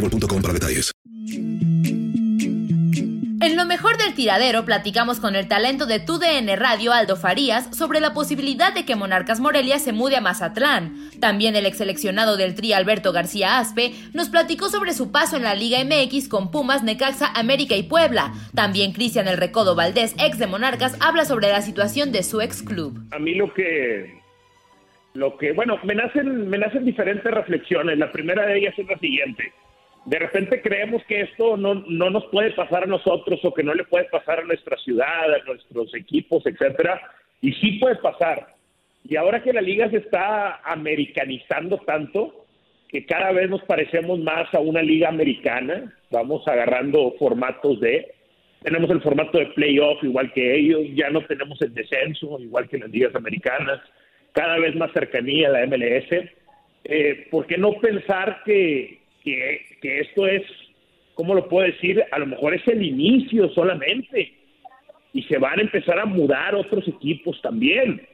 boostmobile.com para detalles. En lo mejor del tiradero platicamos con el talento de TUDN Radio Aldo Farías sobre la posibilidad de que Monarcas Morelia se mude a Mazatlán. También el ex seleccionado del Tri Alberto García Aspe nos platicó sobre su paso en la Liga MX con Pumas, Necaxa, América y Puebla. También Cristian El Recodo Valdés, ex de Monarcas, habla sobre la situación de su ex club. A mí lo que, lo que, bueno, me nacen, me nacen diferentes reflexiones. La primera de ellas es la siguiente. De repente creemos que esto no, no nos puede pasar a nosotros o que no le puede pasar a nuestra ciudad, a nuestros equipos, etcétera. Y sí puede pasar. Y ahora que la liga se está americanizando tanto, que cada vez nos parecemos más a una liga americana, vamos agarrando formatos de, tenemos el formato de playoff igual que ellos, ya no tenemos el descenso igual que las ligas americanas, cada vez más cercanía a la MLS. Eh, ¿Por qué no pensar que, que, esto es, ¿cómo lo puedo decir? A lo mejor es el inicio solamente y se van a empezar a mudar otros equipos también.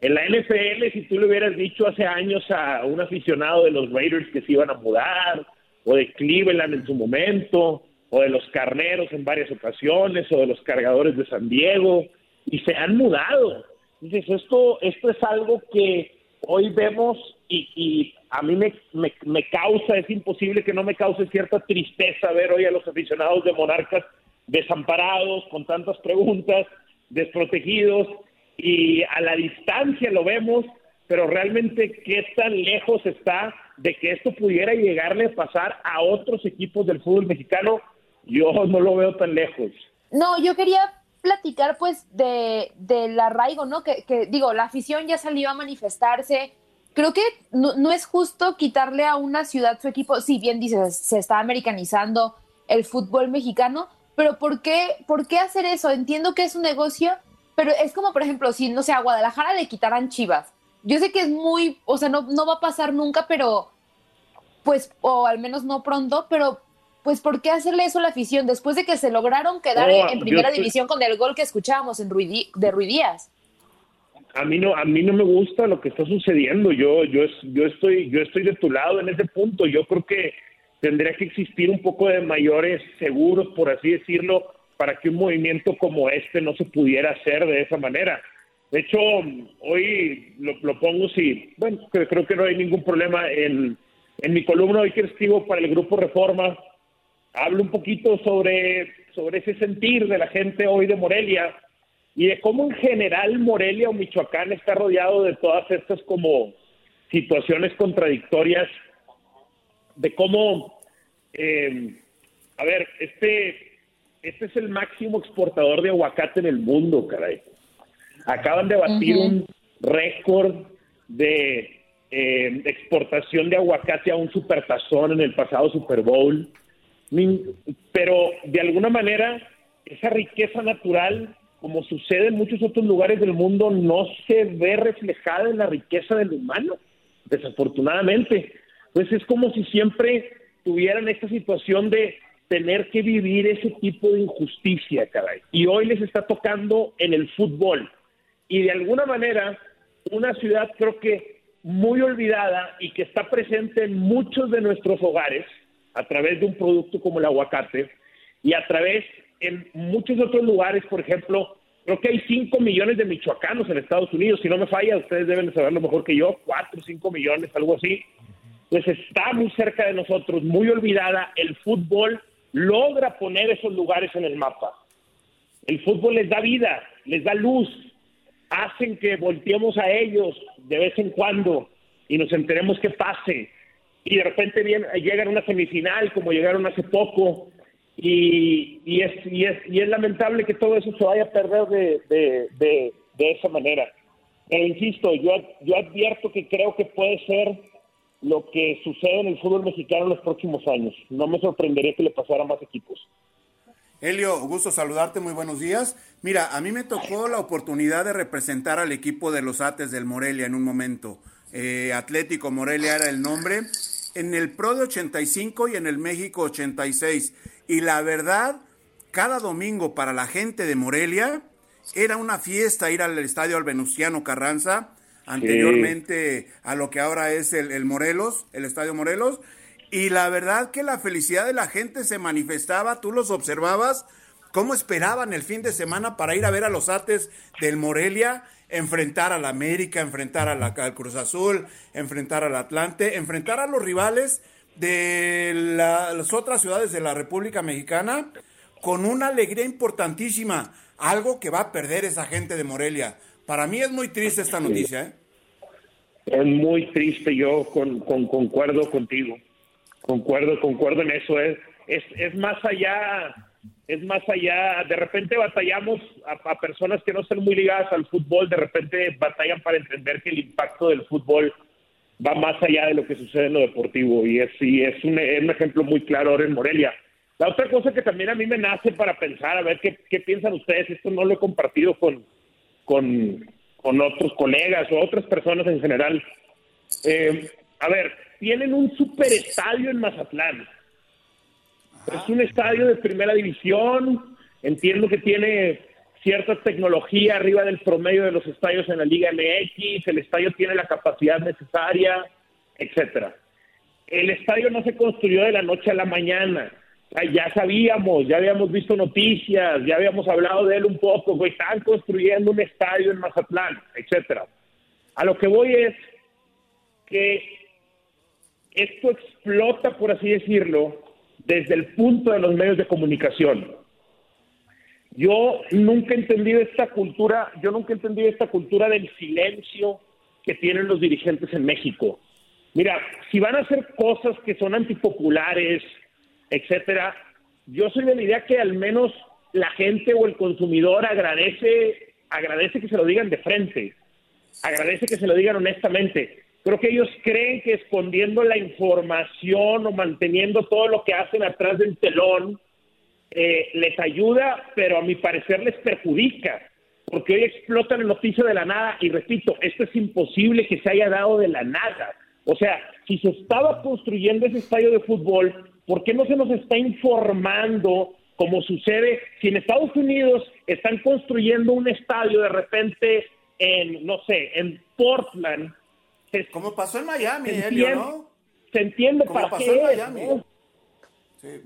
En la NFL, si tú le hubieras dicho hace años a un aficionado de los Raiders que se iban a mudar, o de Cleveland en su momento, o de los Carneros en varias ocasiones, o de los Cargadores de San Diego, y se han mudado. Dices, esto, esto es algo que hoy vemos y, y a mí me, me, me causa, es imposible que no me cause cierta tristeza ver hoy a los aficionados de Monarcas desamparados, con tantas preguntas, desprotegidos, y a la distancia lo vemos, pero realmente qué tan lejos está de que esto pudiera llegarle a pasar a otros equipos del fútbol mexicano, yo no lo veo tan lejos. No, yo quería platicar pues de del arraigo, ¿no? Que, que, digo, la afición ya salió a manifestarse. Creo que no, no, es justo quitarle a una ciudad su equipo, si bien dices, se está americanizando el fútbol mexicano, pero ¿por qué, ¿por qué hacer eso? Entiendo que es un negocio, pero es como, por ejemplo, si, no sé, a Guadalajara le quitaran Chivas. Yo sé que es muy, o sea, no, no va a pasar nunca, pero, pues, o al menos no pronto, pero pues ¿por qué hacerle eso a la afición después de que se lograron quedar en primera estoy- división con el gol que escuchábamos en Ruidí- de Ruidías? A mí no a mí no me gusta lo que está sucediendo. Yo yo yo estoy yo estoy de tu lado en ese punto. Yo creo que tendría que existir un poco de mayores seguros por así decirlo para que un movimiento como este no se pudiera hacer de esa manera. De hecho hoy lo, lo pongo si bueno creo que no hay ningún problema en en mi columna. Hoy que escribo para el grupo Reforma hablo un poquito sobre sobre ese sentir de la gente hoy de Morelia y de cómo en general Morelia o Michoacán está rodeado de todas estas como situaciones contradictorias de cómo, eh, a ver, este, este es el máximo exportador de aguacate en el mundo, caray. Acaban de batir un récord de eh, exportación de aguacate a un supertazón en el pasado Super Bowl. Pero de alguna manera, esa riqueza natural, como sucede en muchos otros lugares del mundo, no se ve reflejada en la riqueza del humano, desafortunadamente. Pues es como si siempre tuvieran esta situación de tener que vivir ese tipo de injusticia, caray. Y hoy les está tocando en el fútbol. Y de alguna manera, una ciudad creo que muy olvidada y que está presente en muchos de nuestros hogares a través de un producto como el aguacate y a través en muchos otros lugares, por ejemplo, creo que hay 5 millones de michoacanos en Estados Unidos, si no me falla, ustedes deben saberlo mejor que yo, 4 o 5 millones, algo así. Pues está muy cerca de nosotros, muy olvidada. El fútbol logra poner esos lugares en el mapa. El fútbol les da vida, les da luz, hacen que volteemos a ellos de vez en cuando y nos enteremos qué pase. Y de repente viene, llegan a una semifinal como llegaron hace poco y, es, y, es, y es lamentable que todo eso se vaya a perder de, esa manera. Pero insisto, yo, advierto que creo que puede ser lo que sucede en el fútbol mexicano en los próximos años. No me sorprendería que le pasara a más equipos. Helio, gusto saludarte, muy buenos días. Mira, a mí me tocó la oportunidad de representar al equipo de los Ates del Morelia en un momento. Eh, Atlético Morelia era el nombre. En el Pro de 85 y en el México 86. Y la verdad, cada domingo para la gente de Morelia era una fiesta ir al estadio al Venustiano Carranza, anteriormente a lo que ahora es el, el Morelos, el estadio Morelos. Y la verdad que la felicidad de la gente se manifestaba, tú los observabas, cómo esperaban el fin de semana para ir a ver a los Ates del Morelia, enfrentar al América, enfrentar a la, al Cruz Azul, enfrentar al Atlante, enfrentar a los rivales de la- las otras ciudades de la República Mexicana con una alegría importantísima, algo que va a perder esa gente de Morelia. Para mí es muy triste esta noticia, ¿eh? Es muy triste, yo con, con- concuerdo contigo. Concuerdo, concuerdo en eso. Es, es, es más allá, es más allá. De repente batallamos a, a personas que no están muy ligadas al fútbol, de repente batallan para entender que el impacto del fútbol va más allá de lo que sucede en lo deportivo. Y es, y es, un, es un ejemplo muy claro ahora en Morelia. La otra cosa que también a mí me nace para pensar, a ver qué, qué piensan ustedes, esto no lo he compartido con, con, con otros colegas o otras personas en general. Eh, a ver, tienen un superestadio en Mazatlán. Es un estadio de primera división. Entiendo que tiene cierta tecnología arriba del promedio de los estadios en la Liga MX. El estadio tiene la capacidad necesaria, etcétera. El estadio no se construyó de la noche a la mañana. Ya sabíamos, ya habíamos visto noticias, ya habíamos hablado de él un poco. Están construyendo un estadio en Mazatlán, etcétera. A lo que voy es que esto explota, por así decirlo, desde el punto de los medios de comunicación. Yo nunca he entendido esta cultura, yo nunca he entendido esta cultura del silencio que tienen los dirigentes en México. Mira, si van a hacer cosas que son antipopulares, etcétera, yo soy de la idea que al menos la gente o el consumidor agradece, agradece que se lo digan de frente, agradece que se lo digan honestamente. Creo que ellos creen que escondiendo la información o manteniendo todo lo que hacen atrás del telón eh, les ayuda, pero a mi parecer les perjudica, porque hoy explotan el noticio de la nada y repito, esto es imposible que se haya dado de la nada. O sea, si se estaba construyendo ese estadio de fútbol, ¿por qué no se nos está informando como sucede si en Estados Unidos están construyendo un estadio de repente en, no sé, en Portland? Como pasó en Miami, se Helio, entiende, ¿no? se entiende para pasó qué en es, Miami. ¿no? Sí.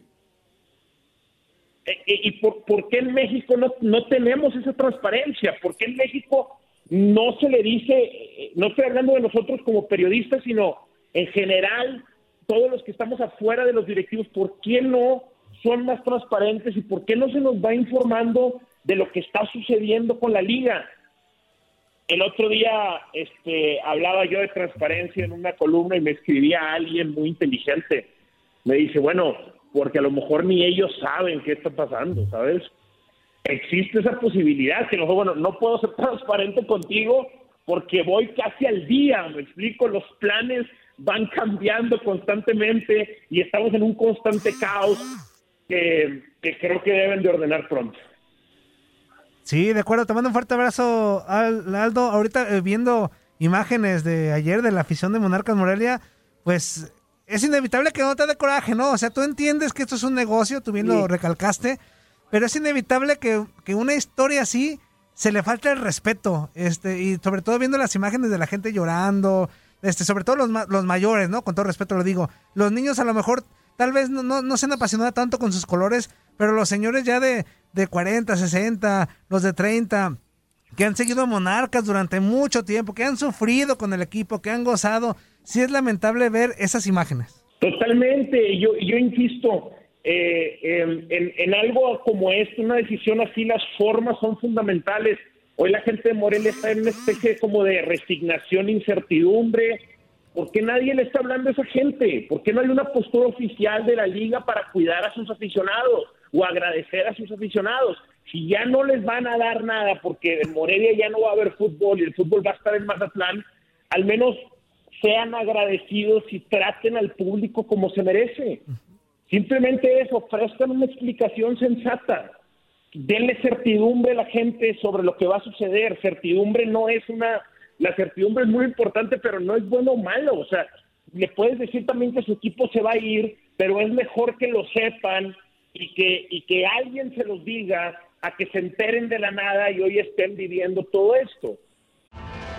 Eh, eh, ¿Y por, por qué en México no, no tenemos esa transparencia? ¿Por qué en México no se le dice, eh, no estoy hablando de nosotros como periodistas, sino en general, todos los que estamos afuera de los directivos, ¿por qué no son más transparentes y por qué no se nos va informando de lo que está sucediendo con la liga? El otro día este, hablaba yo de transparencia en una columna y me escribía alguien muy inteligente. Me dice, bueno, porque a lo mejor ni ellos saben qué está pasando, ¿sabes? Existe esa posibilidad que no, bueno, no puedo ser transparente contigo porque voy casi al día, me explico, los planes van cambiando constantemente y estamos en un constante caos que, que creo que deben de ordenar pronto. Sí, de acuerdo. Te mando un fuerte abrazo, Aldo. Ahorita eh, viendo imágenes de ayer de la afición de Monarcas Morelia, pues es inevitable que no te dé coraje, ¿no? O sea, tú entiendes que esto es un negocio, tú bien lo recalcaste, pero es inevitable que, que, una historia así se le falte el respeto, este, y sobre todo viendo las imágenes de la gente llorando, este, sobre todo los, los mayores, ¿no? Con todo respeto lo digo. Los niños a lo mejor tal vez no, no, no se han apasionado tanto con sus colores, pero los señores ya de, de 40, 60, los de 30, que han seguido Monarcas durante mucho tiempo, que han sufrido con el equipo, que han gozado, sí es lamentable ver esas imágenes. Totalmente, yo, yo insisto, eh, en, en, algo como esto, una decisión así, las formas son fundamentales. Hoy la gente de Morelia está en una especie como de resignación, incertidumbre, ¿Por qué nadie le está hablando a esa gente? ¿Por qué no hay una postura oficial de la liga para cuidar a sus aficionados o agradecer a sus aficionados? Si ya no les van a dar nada porque en Morelia ya no va a haber fútbol y el fútbol va a estar en Mazatlán, al menos sean agradecidos y traten al público como se merece. Simplemente eso, ofrezcan una explicación sensata. Denle certidumbre a la gente sobre lo que va a suceder. Certidumbre no es una la certidumbre es muy importante, pero no es bueno o malo. O sea, le puedes decir también que su equipo se va a ir, pero es mejor que lo sepan y que, y que alguien se los diga a que se enteren de la nada y hoy estén viviendo todo esto.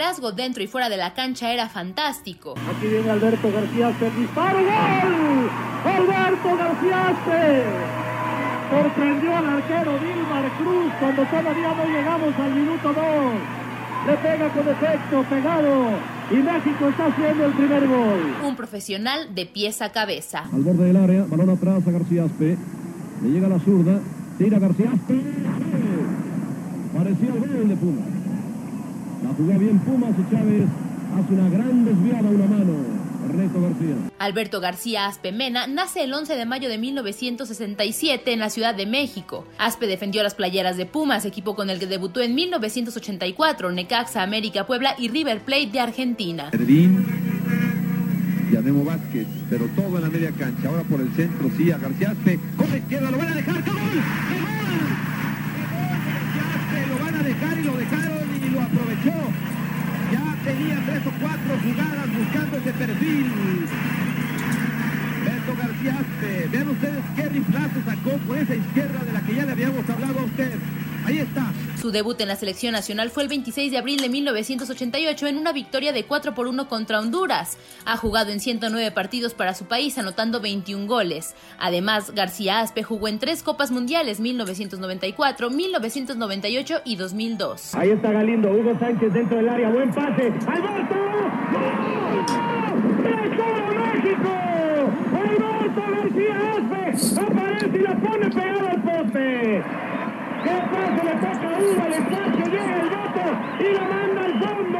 Liderazgo dentro y fuera de la cancha era fantástico. Aquí viene Alberto García, se dispara, ¡gol! ¡Alberto García! Sorprendió al arquero Dilmar Cruz cuando todavía no llegamos al minuto 2. Le pega con efecto, pegado. Y México está haciendo el primer gol. Un profesional de pies a cabeza. Al borde del área, balón atrás a García Aspe. Le llega la zurda. Tira García Aspe. Parecía el gol de Pumas. La jugó bien Pumas y Chávez hace una gran desviada una mano. García. Alberto García Aspe Mena nace el 11 de mayo de 1967 en la Ciudad de México. Aspe defendió las playeras de Pumas, equipo con el que debutó en 1984, Necaxa, América, Puebla y River Plate de Argentina. Jardín, Memo Vázquez, pero todo en la media cancha. Ahora por el centro, sí, a García Aspe. Con la izquierda, lo van a dejar. ¡Gol! ¡Gol! Y lo dejaron y lo aprovechó tenía tres o cuatro jugadas buscando ese perfil. Beto García, vean ustedes qué riflazo sacó por esa izquierda de la que ya le habíamos hablado a usted. Ahí está. Su debut en la selección nacional fue el 26 de abril de 1988 en una victoria de 4 por 1 contra Honduras. Ha jugado en 109 partidos para su país, anotando 21 goles. Además, García Aspe jugó en tres Copas Mundiales 1994, 1998 y 2002. Ahí está Galindo, Hugo Sánchez dentro del área, buen pase. ¡Alberto! ¡Gol! México! ¡Alberto García Aspe! Aparece y la pone pegada al poste. ¿Qué pasa? Le toca uno al espacio, llega el y la manda al fondo.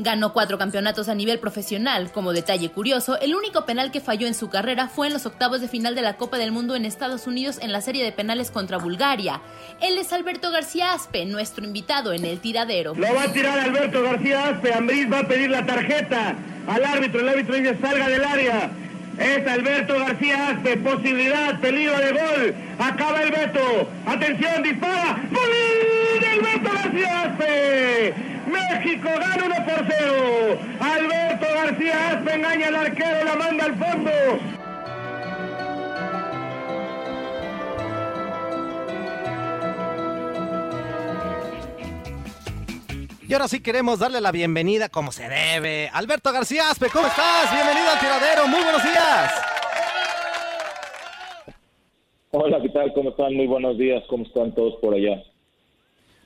Ganó cuatro campeonatos a nivel profesional. Como detalle curioso, el único penal que falló en su carrera fue en los octavos de final de la Copa del Mundo en Estados Unidos en la serie de penales contra Bulgaria. Él es Alberto García Aspe, nuestro invitado en el tiradero. Lo va a tirar Alberto García Aspe. Ambriz va a pedir la tarjeta al árbitro. El árbitro dice salga del área. Es Alberto García Aspe, posibilidad, peligro de gol. Acaba el veto. Atención, dispara. ¡Gol de Alberto García Aspe! México gana 1 por 0. Alberto García Aspe engaña al arquero, la manda al fondo. Y ahora sí queremos darle la bienvenida como se debe. Alberto García ¿cómo estás? Bienvenido al tiradero, muy buenos días. Hola, ¿qué tal? ¿Cómo están? Muy buenos días. ¿Cómo están todos por allá?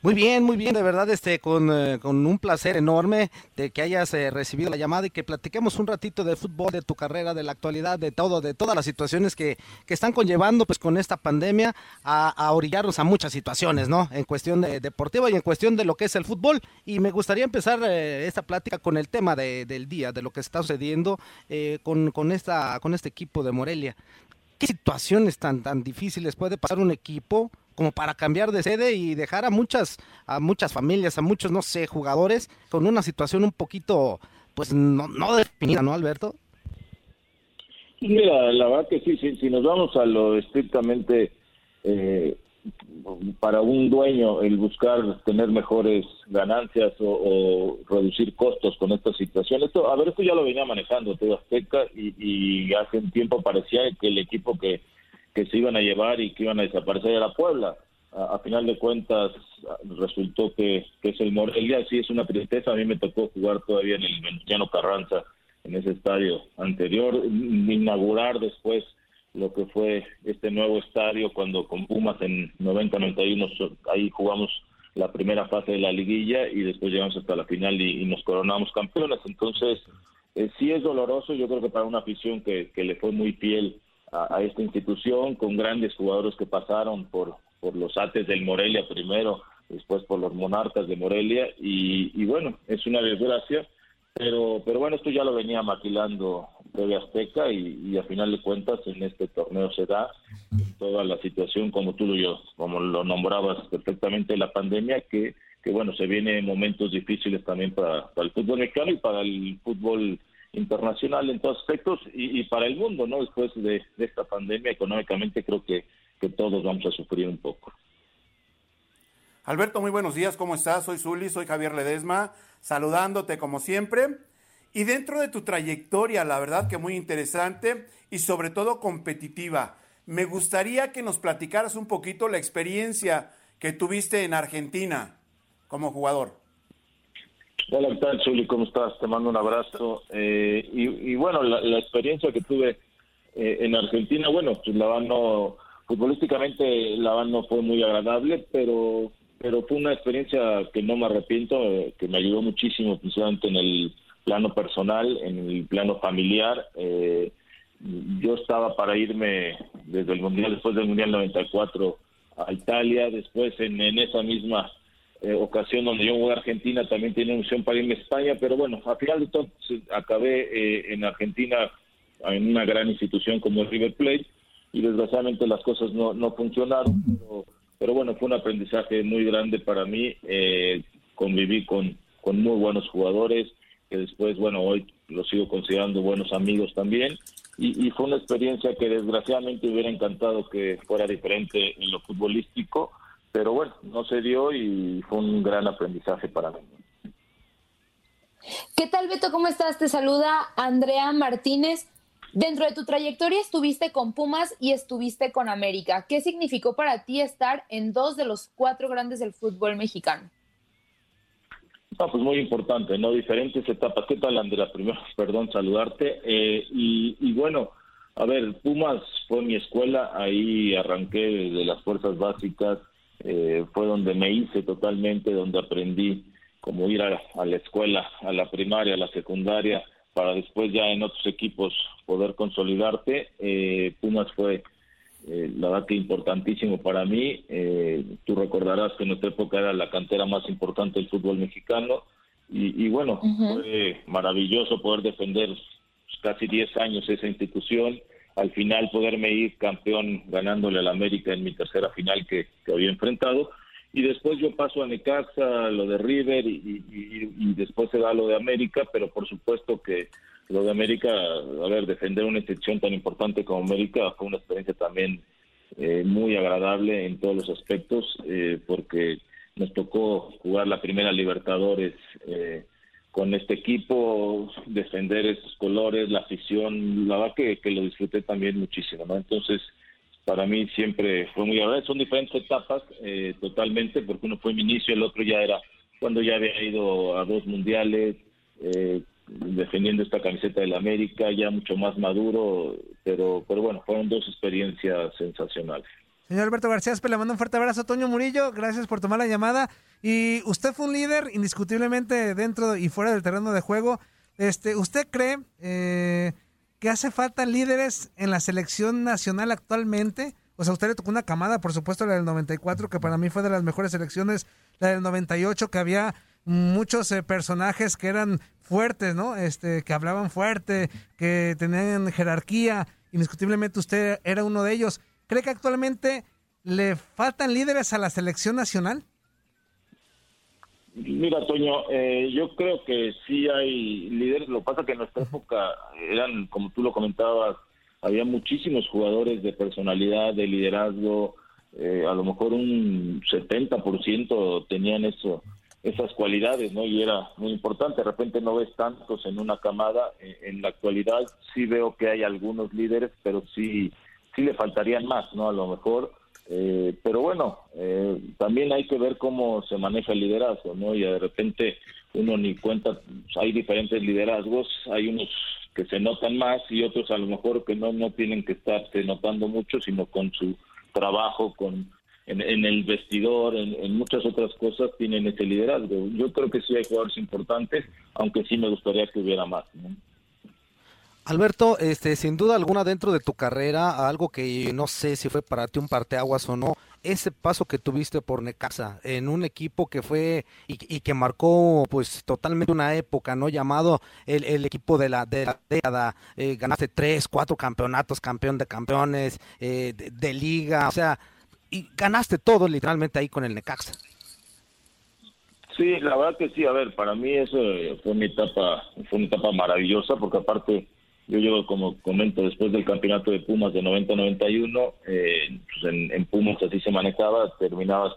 Muy bien, muy bien, de verdad, este, con, eh, con un placer enorme de que hayas eh, recibido la llamada y que platiquemos un ratito de fútbol, de tu carrera, de la actualidad, de todo, de todas las situaciones que, que están conllevando, pues, con esta pandemia a, a orillarnos a muchas situaciones, ¿no? En cuestión de, deportiva y en cuestión de lo que es el fútbol. Y me gustaría empezar eh, esta plática con el tema de, del día, de lo que está sucediendo con, con, esta, con este equipo de Morelia. ¿Qué situaciones tan, tan difíciles puede pasar un equipo como para cambiar de sede y dejar a muchas, a muchas familias, a muchos, no sé, jugadores con una situación un poquito, pues no, no definida, ¿no, Alberto? Mira, la verdad que sí, sí si nos vamos a lo estrictamente eh, para un dueño el buscar tener mejores ganancias o, reducir costos con esta situación. Esto, a ver, esto ya lo venía manejando todo Azteca y, y hace un tiempo parecía que el equipo que, que se iban a llevar y que iban a desaparecer era la Puebla. A, final de cuentas resultó que, que es el Morelia, sí es una tristeza, a mí me tocó jugar todavía en el Venustiano Carranza, en ese estadio anterior, inaugurar después lo que fue este nuevo estadio cuando con Pumas en 90-91 ahí jugamos la primera fase de la liguilla y después llegamos hasta la final y, nos coronamos campeones. Entonces, eh, sí es doloroso, yo creo que para una afición que, que le fue muy fiel a, esta institución, con grandes jugadores que pasaron por, por los Ates del Morelia primero, después por los Monarcas de Morelia, y, bueno, es una desgracia pero, pero bueno, esto ya lo venía maquilando TV Azteca y, a final de cuentas en este torneo se da toda la situación como tú lo, como lo nombrabas perfectamente, la pandemia, que, que bueno, se vienen momentos difíciles también para, el fútbol mexicano y para el fútbol internacional en todos aspectos y, para el mundo, ¿no? Después de, esta pandemia económicamente creo que, que todos vamos a sufrir un poco. Alberto, muy buenos días, ¿cómo estás? Soy Zuli, soy Javier Ledesma saludándote como siempre. Y dentro de tu trayectoria, la verdad que muy interesante y sobre todo competitiva, me gustaría que nos platicaras un poquito la experiencia que tuviste en Argentina como jugador. Hola, ¿qué tal, Chuli? ¿Cómo estás? Te mando un abrazo. Eh, y, bueno, la, experiencia que tuve eh, en Argentina, bueno, pues la no, futbolísticamente la no fue muy agradable, pero pero fue una experiencia que no me arrepiento, eh, que me ayudó muchísimo, principalmente en el plano personal, en el plano familiar. Eh, yo estaba para irme desde el Mundial, después del Mundial 94 a Italia, después en, esa misma eh, ocasión donde yo voy a Argentina también tenía opción para irme a España, pero bueno, a final de todo acabé en Argentina en una gran institución como River Plate y desgraciadamente las cosas no, no funcionaron, pero pero bueno, fue un aprendizaje muy grande para mí. Eh, conviví con, con muy buenos jugadores, que después, bueno, hoy los sigo considerando buenos amigos también. Y, fue una experiencia que desgraciadamente hubiera encantado que fuera diferente en lo futbolístico, pero bueno, no se dio y fue un gran aprendizaje para mí. ¿Qué tal, Beto? ¿Cómo estás? Te saluda Andrea Martínez. Dentro de tu trayectoria estuviste con Pumas y estuviste con América. ¿Qué significó para ti estar en dos de los cuatro grandes del fútbol mexicano? Ah, pues muy importante, ¿no? Diferentes etapas. ¿Qué tal, Andrea? Primero, perdón, saludarte. Eh, y, bueno, a ver, Pumas fue mi escuela, ahí arranqué desde las fuerzas básicas, eh, fue donde me hice totalmente, donde aprendí cómo ir a, a la escuela, a la primaria, a la secundaria, para después ya en otros equipos poder consolidarte. Eh, Pumas fue, eh, la verdad que importantísimo para mí. Eh, tú recordarás que en nuestra época era la cantera más importante del fútbol mexicano. Y, bueno, fue maravilloso poder defender casi 10 años esa institución. Al final poderme ir campeón ganándole al América en mi tercera final que, había enfrentado. Y después yo paso a Necaxa, lo de River y, después se da lo de América, pero por supuesto que lo de América, a ver, defender una institución tan importante como América fue una experiencia también eh, muy agradable en todos los aspectos, eh, porque nos tocó jugar la primera Libertadores eh, con este equipo, defender esos colores, la afición, la verdad que, que lo disfruté también muchísimo, ¿no? Entonces, para mí siempre fue muy agradable. Son diferentes etapas eh, totalmente, porque uno fue mi inicio, el otro ya era cuando ya había ido a dos mundiales, eh, defendiendo esta camiseta del América, ya mucho más maduro, pero, pero bueno, fueron dos experiencias sensacionales. Señor Alberto García le mando un fuerte abrazo. Toño Murillo, gracias por tomar la llamada. Y usted fue un líder indiscutiblemente dentro y fuera del terreno de juego. Este, ¿Usted cree eh, que hace falta líderes en la selección nacional actualmente? O sea, usted le tocó una camada, por supuesto, la del 94, que para mí fue de las mejores selecciones, la del 98, que había muchos eh, personajes que eran fuertes, ¿no? Este, que hablaban fuerte, que tenían jerarquía. Indiscutiblemente usted era uno de ellos. ¿Cree que actualmente le faltan líderes a la selección nacional? Mira, Toño, eh, yo creo que sí hay líderes. Lo que pasa que en nuestra época eran, como tú lo comentabas, había muchísimos jugadores de personalidad, de liderazgo. Eh, a lo mejor un 70% tenían eso, esas cualidades, ¿no? Y era muy importante. De repente no ves tantos en una camada. Eh, en la actualidad sí veo que hay algunos líderes, pero sí sí le faltarían más, ¿no? A lo mejor. Eh, pero bueno, eh, también hay que ver cómo se maneja el liderazgo, ¿no? Y de repente uno ni cuenta, hay diferentes liderazgos, hay unos que se notan más y otros a lo mejor que no, no tienen que estarse notando mucho, sino con su trabajo, con en, el vestidor, en, en, muchas otras cosas tienen ese liderazgo. Yo creo que sí hay jugadores importantes, aunque sí me gustaría que hubiera más. ¿no? Alberto, este, sin duda alguna dentro de tu carrera, algo que no sé si fue para ti un parteaguas o no, ese paso que tuviste por Necaxa en un equipo que fue y, que marcó pues totalmente una época, ¿no? Llamado el, equipo de la, de la década, eh, ganaste tres, cuatro campeonatos, campeón de campeones, eh, de, liga, o sea, y ganaste todo literalmente ahí con el Necaxa. Sí, la verdad que sí, a ver, para mí eso fue una etapa, fue una etapa maravillosa porque aparte yo llego, como comento, después del campeonato de Pumas de 90-91, eh, pues en, Pumas así se manejaba, terminabas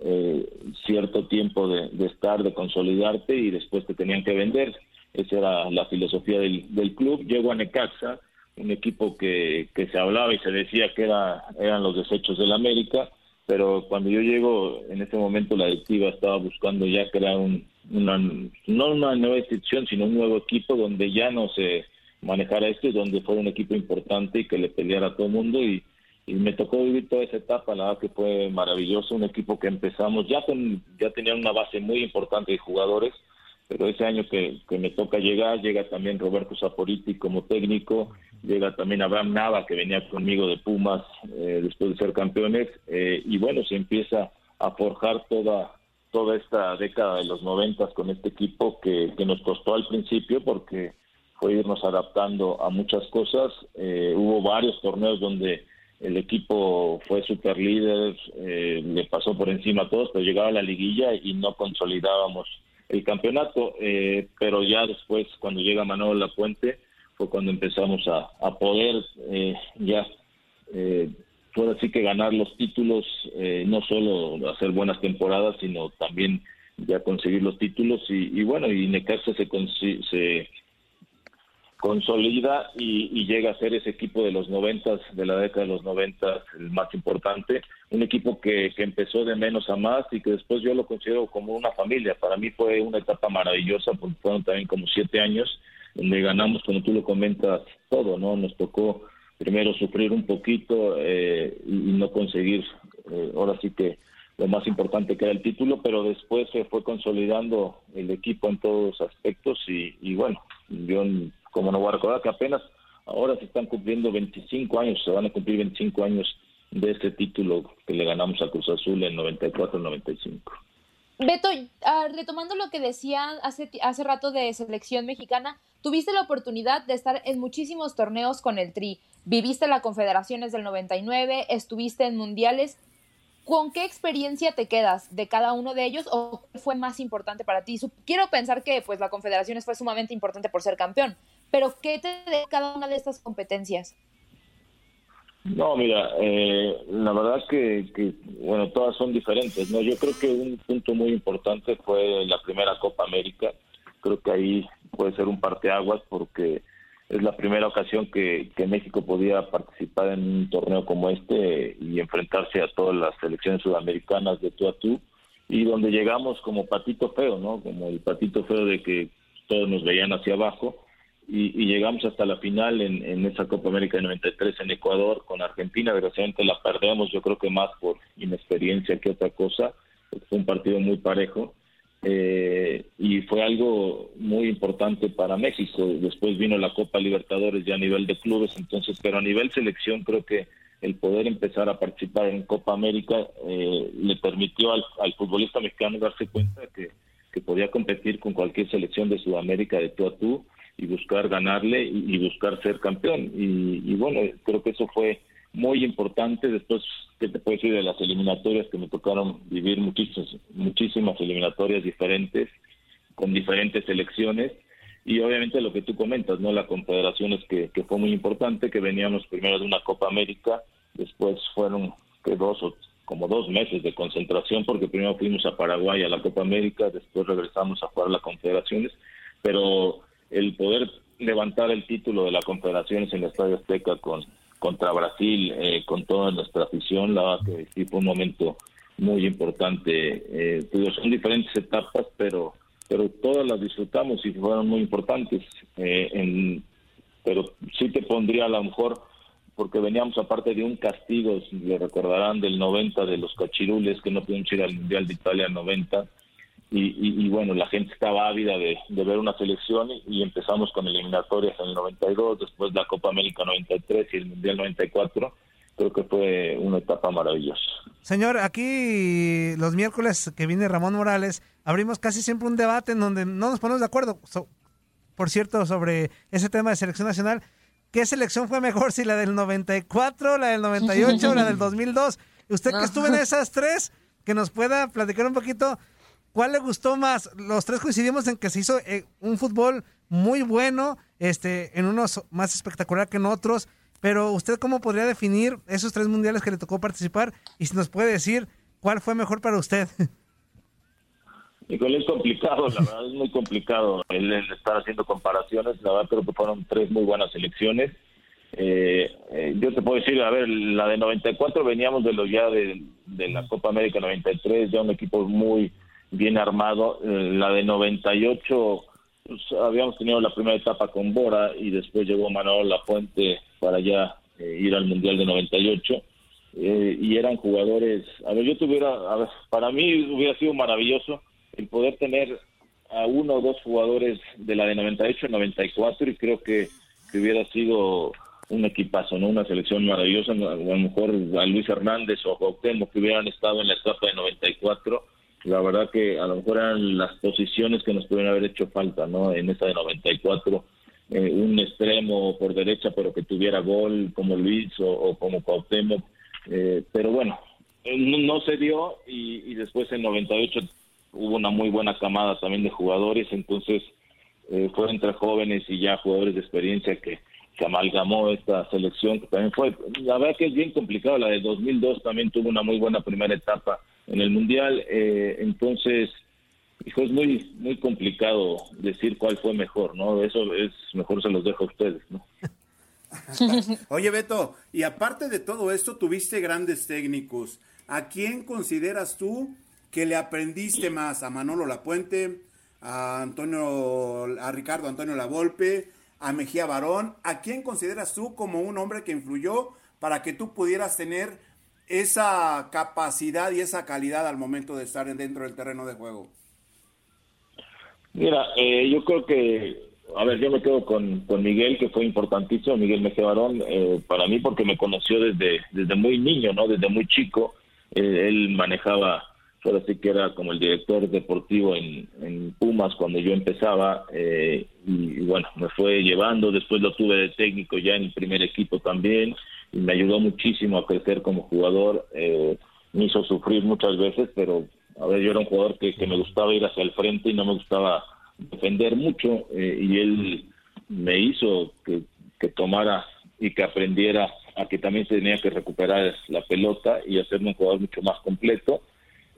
eh, cierto tiempo de, estar, de consolidarte y después te tenían que vender. Esa era la filosofía del, club. Llego a Necaxa, un equipo que, que se hablaba y se decía que era, eran los desechos del América, pero cuando yo llego, en ese momento la directiva estaba buscando ya crear un, una, no una nueva institución, sino un nuevo equipo donde ya no se manejar esto y donde fue un equipo importante y que le peleara a todo el mundo. Y, me tocó vivir toda esa etapa, la verdad que fue maravilloso, un equipo que empezamos, ya con, ya tenía una base muy importante de jugadores, pero ese año que, me toca llegar, llega también Roberto Saporiti como técnico, llega también Abraham Nava que venía conmigo de Pumas eh, después de ser campeones, eh, y bueno, se empieza a forjar toda toda esta década de los noventas con este equipo que nos costó al principio porque fue irnos adaptando a muchas cosas. Eh, hubo varios torneos donde el equipo fue super líder, eh, le pasó por encima a todos, pero llegaba la liguilla y no consolidábamos el campeonato. Eh, pero ya después, cuando llega Manuel La Puente, fue cuando empezamos a, a poder ya, eh, así que ganar los títulos, no solo hacer buenas temporadas, sino también ya conseguir los títulos. Y, y bueno, y Necaxa se, se consolida y, llega a ser ese equipo de los noventas, de la década de los noventas, el más importante, un equipo que, empezó de menos a más y que después yo lo considero como una familia. Para mí fue una etapa maravillosa porque fueron también como siete años donde ganamos, como tú lo comentas, todo, ¿no? Nos tocó primero sufrir un poquito eh, y, no conseguir, eh, ahora sí que lo más importante que era el título, pero después se fue consolidando el equipo en todos los aspectos y, y bueno, yo como no voy a recordar que apenas ahora se están cumpliendo 25 años, se van a cumplir 25 años de este título que le ganamos a Cruz Azul en 94-95. Beto, retomando lo que decía hace, hace rato de selección mexicana, tuviste la oportunidad de estar en muchísimos torneos con el Tri, viviste la Confederaciones del 99, estuviste en mundiales. ¿Con qué experiencia te quedas de cada uno de ellos o fue más importante para ti? Quiero pensar que pues la Confederaciones fue sumamente importante por ser campeón, pero ¿qué te de cada una de estas competencias? No, mira, eh, la verdad que, que, bueno, todas son diferentes, ¿no? Yo creo que un punto muy importante fue la primera Copa América. Creo que ahí puede ser un parteaguas porque es la primera ocasión que, México podía participar en un torneo como este y enfrentarse a todas las selecciones sudamericanas de tú a tú. y donde llegamos como patito feo, ¿no? Como el patito feo de que todos nos veían hacia abajo y, llegamos hasta la final en, en, esa Copa América de 93 en Ecuador con Argentina. Desgraciadamente la perdemos, yo creo que más por inexperiencia que otra cosa. Fue un partido muy parejo eh, y fue algo muy importante para México. Después vino la Copa Libertadores ya a nivel de clubes, entonces, pero a nivel selección creo que el poder empezar a participar en Copa América eh, le permitió al, futbolista mexicano darse cuenta que, que podía competir con cualquier selección de Sudamérica de tú a tú y buscar ganarle y, buscar ser campeón. Y, bueno, creo que eso fue muy importante. Después, ¿qué te puedo decir de las eliminatorias que me tocaron vivir muchísimas, muchísimas eliminatorias diferentes, con diferentes selecciones? Y obviamente lo que tú comentas, ¿no? La confederación es que, que fue muy importante, que veníamos primero de una Copa América, después fueron dos o como dos meses de concentración, porque primero fuimos a Paraguay a la Copa América, después regresamos a jugar las confederaciones, pero el poder levantar el título de la Confederaciones en el Estadio Azteca con contra Brasil, eh, con toda nuestra afición, la verdad que sí fue un momento muy importante. Eh, son diferentes etapas, pero pero todas las disfrutamos y fueron muy importantes. Eh, en, pero sí te pondría a lo mejor, porque veníamos aparte de un castigo, si le recordarán, del 90 de los cachirules que no pudieron ir al Mundial de Italia 90 y, bueno, la gente estaba ávida de, ver una selección y, empezamos con eliminatorias en el 92, después la Copa América 93 y el Mundial 94. Creo que fue una etapa maravillosa. Señor, aquí los miércoles que viene Ramón Morales, abrimos casi siempre un debate en donde no nos ponemos de acuerdo, por cierto, sobre ese tema de selección nacional. ¿Qué selección fue mejor, si la del 94, la del 98 o la del 2002? Usted que estuvo en esas tres, que nos pueda platicar un poquito ¿Cuál le gustó más? Los tres coincidimos en que se hizo eh, un fútbol muy bueno, este, en unos más espectacular que en otros. Pero usted cómo podría definir esos tres mundiales que le tocó participar y si nos puede decir cuál fue mejor para usted. Es complicado, la verdad es muy complicado el, estar haciendo comparaciones. La verdad creo que fueron tres muy buenas elecciones. Eh, eh, yo te puedo decir, a ver, la de 94 veníamos de lo ya de, de la Copa América 93, ya un equipo muy bien armado. Eh, la de 98, pues, habíamos tenido la primera etapa con Bora y después llegó Manuel Lafuente para ya eh, ir al Mundial de 98. Eh, y eran jugadores, a ver, yo tuviera, a ver, para mí hubiera sido maravilloso el poder tener a uno o dos jugadores de la de 98 94 y creo que, hubiera sido un equipazo, ¿no? Una selección maravillosa, a lo mejor a Luis Hernández o a Cuauhtémoc que hubieran estado en la etapa de 94 la verdad que a lo mejor eran las posiciones que nos pudieron haber hecho falta, ¿no? En esa de 94, eh, un extremo por derecha, pero que tuviera gol como Luis o, como Cuauhtémoc. Eh, pero bueno, eh, no, se dio y, después en 98 hubo una muy buena camada también de jugadores, entonces fue entre jóvenes y ya jugadores de experiencia que, que amalgamó esta selección, que también fue, la verdad que es bien complicado, la de 2002 también tuvo una muy buena primera etapa en el Mundial. Eh, entonces, hijo, es muy, muy complicado decir cuál fue mejor, ¿no? Eso es mejor se los dejo a ustedes, ¿no? Oye, Beto, y aparte de todo esto, tuviste grandes técnicos. ¿A quién consideras tú que le aprendiste más? ¿A Manolo Lapuente? ¿A Antonio, a Ricardo Antonio Lavolpe? ¿A Mejía Barón? ¿A quién consideras tú como un hombre que influyó para que tú pudieras tener esa capacidad y esa calidad al momento de estar dentro del terreno de juego? Mira, eh, yo creo que, a ver, yo me quedo con, con Miguel, que fue importantísimo, Miguel Mejía Barón, eh, para mí porque me conoció desde, desde muy niño, ¿no? Desde muy chico. Eh, él manejaba, ahora sí que era como el director deportivo en, en Pumas cuando yo empezaba, y, y, bueno, me fue llevando, después lo tuve de técnico ya en el primer equipo también, y me ayudó muchísimo a crecer como jugador. Eh, me hizo sufrir muchas veces, pero a ver, yo era un jugador que, me gustaba ir hacia el frente y no me gustaba defender mucho eh, y él me hizo que, tomara y que aprendiera a que también tenía que recuperar la pelota y hacerme un jugador mucho más completo.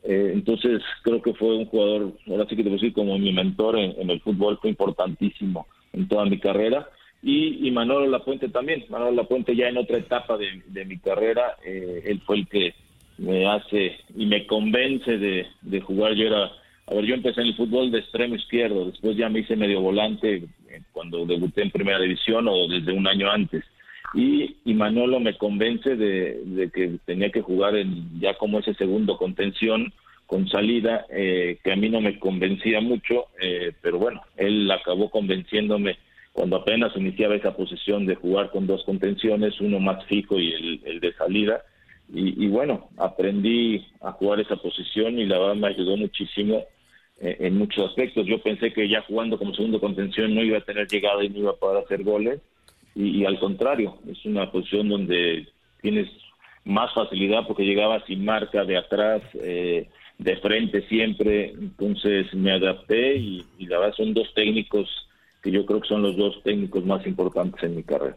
Eh, entonces creo que fue un jugador, ahora sí que te puedo decir, como mi mentor en, en el fútbol, fue importantísimo en toda mi carrera y, y Manolo Lapuente también. Manolo Lapuente ya en otra etapa de, mi carrera, eh, él fue el que me hace y me convence de, de jugar. Yo era, a ver, yo empecé en el fútbol de extremo izquierdo, después ya me hice medio volante eh, cuando debuté en primera división o desde un año antes. Y, y Manolo me convence de, que tenía que jugar en, ya como ese segundo contención con salida, eh, que a mí no me convencía mucho, eh, pero bueno, él acabó convenciéndome cuando apenas iniciaba esa posición de jugar con dos contenciones, uno más fijo y el, el de salida. Y, y, bueno, aprendí a jugar esa posición y la verdad me ayudó muchísimo eh, en muchos aspectos. Yo pensé que ya jugando como segundo contención no iba a tener llegada y no iba a poder hacer goles. Y, al contrario, es una posición donde tienes más facilidad porque llegaba sin marca de atrás, eh, de frente siempre. Entonces me adapté y la verdad son dos técnicos que yo creo que son los dos técnicos más importantes en mi carrera.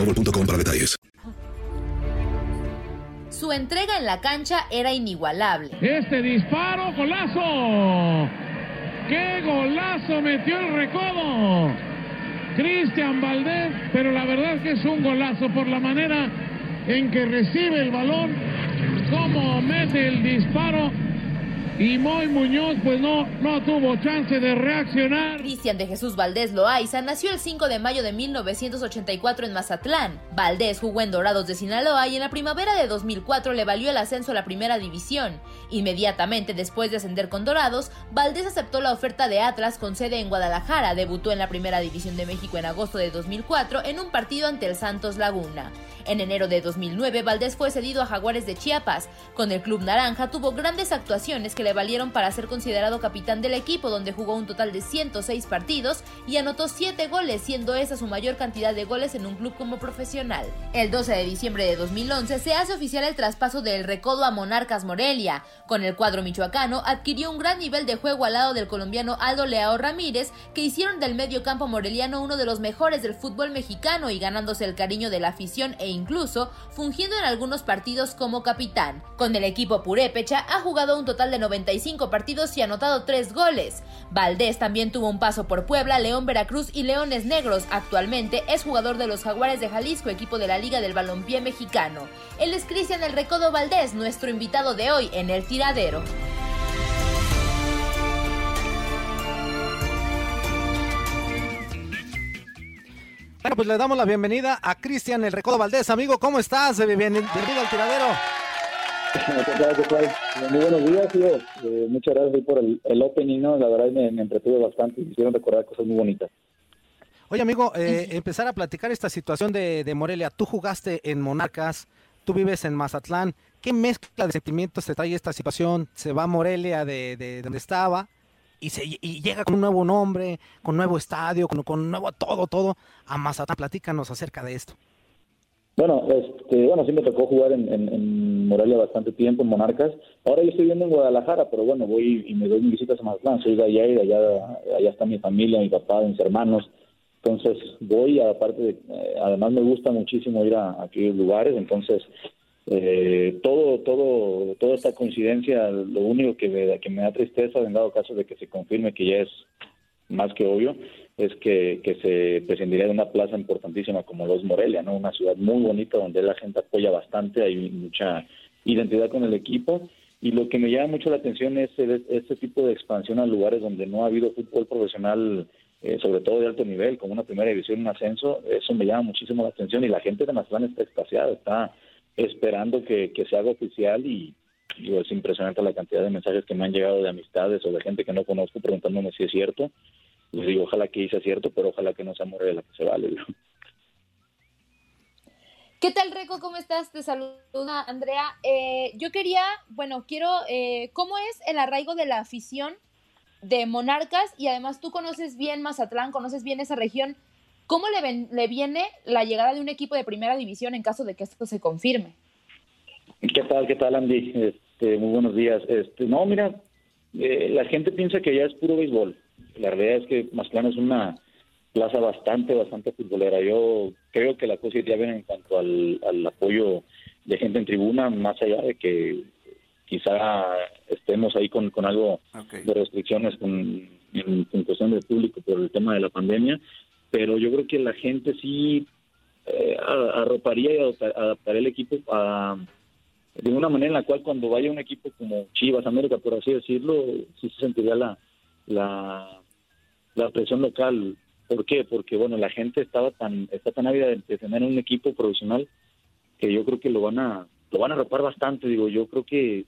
boostmobile.com para detalles. Su entrega en la cancha era inigualable. Este disparo, golazo. ¡Qué golazo metió el recodo! Cristian Valdés, pero la verdad es que es un golazo por la manera en que recibe el balón, cómo mete el disparo y Moy Muñoz pues no, no tuvo chance de reaccionar. Cristian de Jesús Valdés Loaiza nació el 5 de mayo de 1984 en Mazatlán. Valdés jugó en Dorados de Sinaloa y en la primavera de 2004 le valió el ascenso a la primera división. Inmediatamente después de ascender con Dorados, Valdés aceptó la oferta de Atlas con sede en Guadalajara. Debutó en la primera división de México en agosto de 2004 en un partido ante el Santos Laguna. En enero de 2009, Valdés fue cedido a Jaguares de Chiapas. Con el Club Naranja tuvo grandes actuaciones que le valieron para ser considerado capitán del equipo, donde jugó un total de 106 partidos y anotó 7 goles, siendo esa su mayor cantidad de goles en un club como profesional. El 12 de diciembre de 2011 se hace oficial el traspaso del Recodo a Monarcas Morelia. Con el cuadro michoacano adquirió un gran nivel de juego al lado del colombiano Aldo Leao Ramírez, que hicieron del medio campo moreliano uno de los mejores del fútbol mexicano y ganándose el cariño de la afición e incluso fungiendo en algunos partidos como capitán. Con el equipo purépecha ha jugado un total de 95 partidos y anotado 3 goles. Valdés también tuvo un paso por Puebla, León Veracruz y Leones Negros. Actualmente es jugador de los Jaguares de Jalisco, equipo de la Liga del Balompié Mexicano. Él es Cristian El Recodo Valdés, nuestro invitado de hoy en El Tiradero. Bueno, pues le damos la bienvenida a Cristian El Recodo Valdés. Amigo, ¿cómo estás? Bienvenido al tiradero. Muy buenos días, tío. Eh, muchas gracias por el, el, opening, ¿no? La verdad me, me entretuve bastante y me recordar cosas muy bonitas. Oye, amigo, eh, empezar a platicar esta situación de, de, Morelia. Tú jugaste en Monarcas, tú vives en Mazatlán. ¿Qué mezcla de sentimientos te trae esta situación? Se va Morelia de, de donde estaba y, se, y llega con un nuevo nombre, con nuevo estadio, con, con nuevo todo, todo a Mazatlán. Platícanos acerca de esto. Bueno, este, bueno, sí me tocó jugar en, en, Morelia bastante tiempo, en Monarcas. Ahora yo estoy viviendo en Guadalajara, pero bueno, voy y me doy mis visitas a Mazatlán. Soy de allá y de allá, allá está mi familia, mi papá, mis hermanos. Entonces voy, aparte de, eh, además me gusta muchísimo ir a, a aquellos lugares, entonces eh, todo, todo, toda esta coincidencia, lo único que me, que me da tristeza, en dado caso de que se confirme que ya es más que obvio, es que, que se prescindiría de una plaza importantísima como lo es Morelia, ¿no? Una ciudad muy bonita donde la gente apoya bastante, hay mucha identidad con el equipo. Y lo que me llama mucho la atención es este tipo de expansión a lugares donde no ha habido fútbol profesional, eh, sobre todo de alto nivel, como una primera división, un ascenso, eso me llama muchísimo la atención y la gente de Mazatlán está extasiada, está esperando que, que se haga oficial y, y es impresionante la cantidad de mensajes que me han llegado de amistades o de gente que no conozco preguntándome si es cierto les digo, ojalá que sea cierto, pero ojalá que no sea Morelia que se vale. ¿Qué tal, Reco? ¿Cómo estás? Te saluda Andrea. Eh, yo quería, bueno, quiero, eh, ¿cómo es el arraigo de la afición de Monarcas? Y además tú conoces bien Mazatlán, conoces bien esa región. ¿Cómo le, ven, le viene la llegada de un equipo de primera división en caso de que esto se confirme? ¿Qué tal, qué tal, Andy? Este, muy buenos días. Este, no, mira, eh, la gente piensa que ya es puro béisbol. La realidad es que Mazatlán es una plaza bastante, bastante futbolera. Yo creo que la cosa iría bien en cuanto al, al apoyo de gente en tribuna, más allá de que quizá estemos ahí con, con algo de restricciones con, en, en cuestión del público por el tema de la pandemia, pero yo creo que la gente sí eh, arroparía y adaptaría el equipo a, de una manera en la cual cuando vaya un equipo como Chivas América, por así decirlo, sí se sentiría la, la, la presión local. ¿Por qué? Porque bueno, la gente estaba tan está tan ávida de, tener un equipo profesional que yo creo que lo van a lo van a arropar bastante. Digo, yo creo que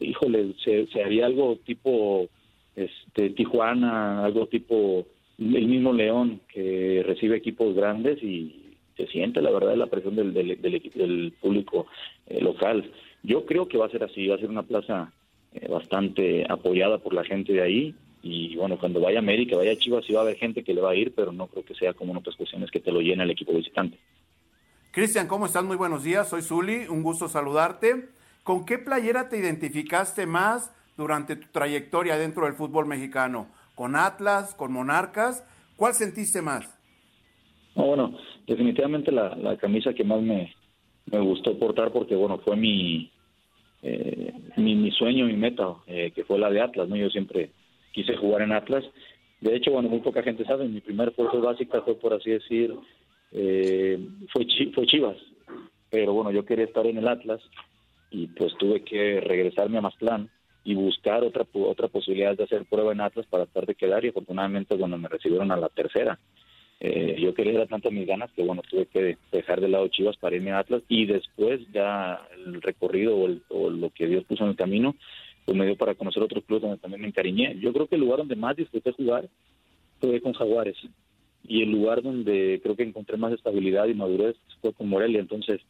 híjole, se, se haría algo tipo este Tijuana, algo tipo el mismo León que recibe equipos grandes y se siente la verdad la presión del, del, del del público eh, local. Yo creo que va a ser así, va a ser una plaza eh, bastante apoyada por la gente de ahí y bueno, cuando vaya América, vaya Chivas, sí va a haber gente que le va a ir, pero no creo que sea como en otras cuestiones que te lo llena el equipo visitante. Cristian, ¿cómo estás? Muy buenos días. Soy Zuli, un gusto saludarte. ¿Con qué playera te identificaste más durante tu trayectoria dentro del fútbol mexicano? ¿Con Atlas? ¿Con Monarcas? ¿Cuál sentiste más? No, bueno, definitivamente la, la camisa que más me, me gustó portar porque, bueno, fue mi, eh, mi, mi sueño, mi meta, eh, que fue la de Atlas, ¿no? Yo siempre quise jugar en Atlas. De hecho, bueno, muy poca gente sabe, mi primer fuerza básica fue, por así decir, eh, fue, Chi- fue Chivas. Pero bueno, yo quería estar en el Atlas y pues tuve que regresarme a Mazatlán y buscar otra otra posibilidad de hacer prueba en Atlas para tratar de quedar y afortunadamente bueno me recibieron a la tercera eh, yo quería era tanto mis ganas que bueno tuve que dejar de lado Chivas para irme a Atlas y después ya el recorrido o, el- o lo que Dios puso en el camino pues me dio para conocer otros clubes donde también me encariñé. Yo creo que el lugar donde más disfruté jugar fue con Jaguares. Y el lugar donde creo que encontré más estabilidad y madurez fue con Morelia. Entonces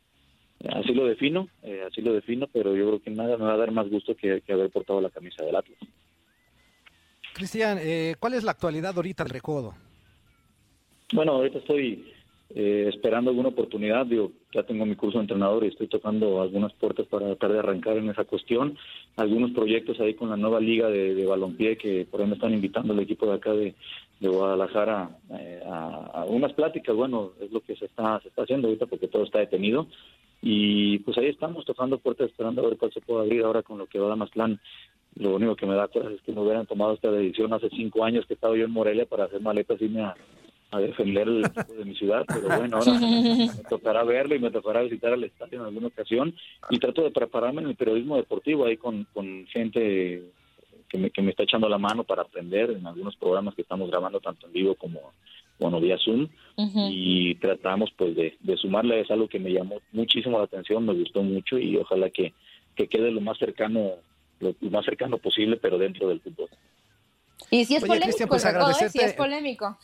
así lo defino eh, así lo defino pero yo creo que nada me va a dar más gusto que, que haber portado la camisa del Atlas. Cristian, eh, ¿cuál es la actualidad ahorita del recodo? Bueno, ahorita estoy eh, esperando alguna oportunidad. Digo, ya tengo mi curso de entrenador y estoy tocando algunas puertas para tratar de arrancar en esa cuestión. Algunos proyectos ahí con la nueva liga de, de balompié que por ahí me están invitando el equipo de acá de, Guadalajara eh, a, unas pláticas. Bueno, es lo que se está, se está haciendo ahorita porque todo está detenido. Y pues ahí estamos tocando puertas esperando a ver cuál se puede abrir ahora con lo que va a Mazatlán. Lo único que me da coraje es que no hubieran tomado esta decisión hace cinco años que estaba yo en Morelia para hacer maletas y irme a, a defender el equipo de mi ciudad, pero bueno, ahora me tocará verlo y me tocará visitar al estadio en alguna ocasión y trato de prepararme en el periodismo deportivo ahí con, con gente que me, que me está echando la mano para aprender en algunos programas que estamos grabando tanto en vivo como bueno vía Zoom y tratamos pues de, de sumarle es algo que me llamó muchísimo la atención, me gustó mucho y ojalá que, que quede lo más cercano lo más cercano posible pero dentro del fútbol. Y si es Oye, polémico, Cristian, pues ¿eh? Si es polémico.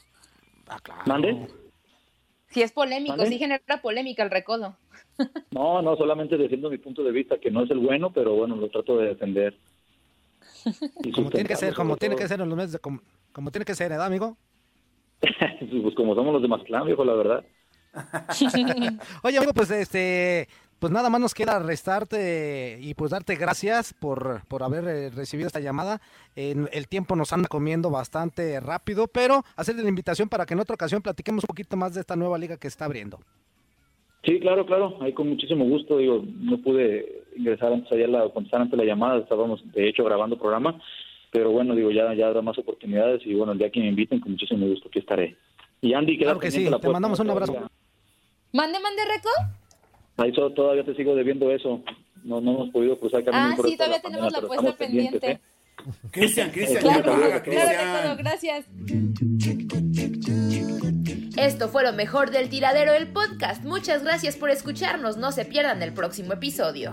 ¿Mande? Si es polémico, ¿Mande? sí genera polémica el recodo. No, no, solamente defiendo mi punto de vista, que no es el bueno, pero bueno, lo trato de defender. Y Como tiene que ser, como tiene que ser en los meses de como tiene que ser, ¿verdad, amigo? Pues como somos los de Mazatlán, viejo, la verdad. Oye, amigo, pues este, pues nada más nos queda restarte y pues darte gracias por, por haber eh, recibido esta llamada. El tiempo nos anda comiendo bastante rápido, pero hacerle la invitación para que en otra ocasión platiquemos un poquito más de esta nueva liga que está abriendo. Sí, claro, claro, ahí con muchísimo gusto, digo, no pude ingresar antes allá, la, contestar antes la llamada, estábamos de hecho grabando programa, pero bueno, digo, ya, ya habrá más oportunidades y bueno, el día que me inviten, con muchísimo gusto aquí estaré. Y Andy, queda Claro que sí, la te mandamos un abrazo. Mande, mande, Reco. Ahí todavía te sigo debiendo eso, no, no hemos podido cruzar camino Ah, por sí, todavía tenemos la pero puesta estamos pendientes, pendiente. ¿eh? Cristian, Cristian, Claro, lo haga, Claro, gracias. Esto fue lo mejor del tiradero del podcast. Muchas gracias por escucharnos. No se pierdan el próximo episodio.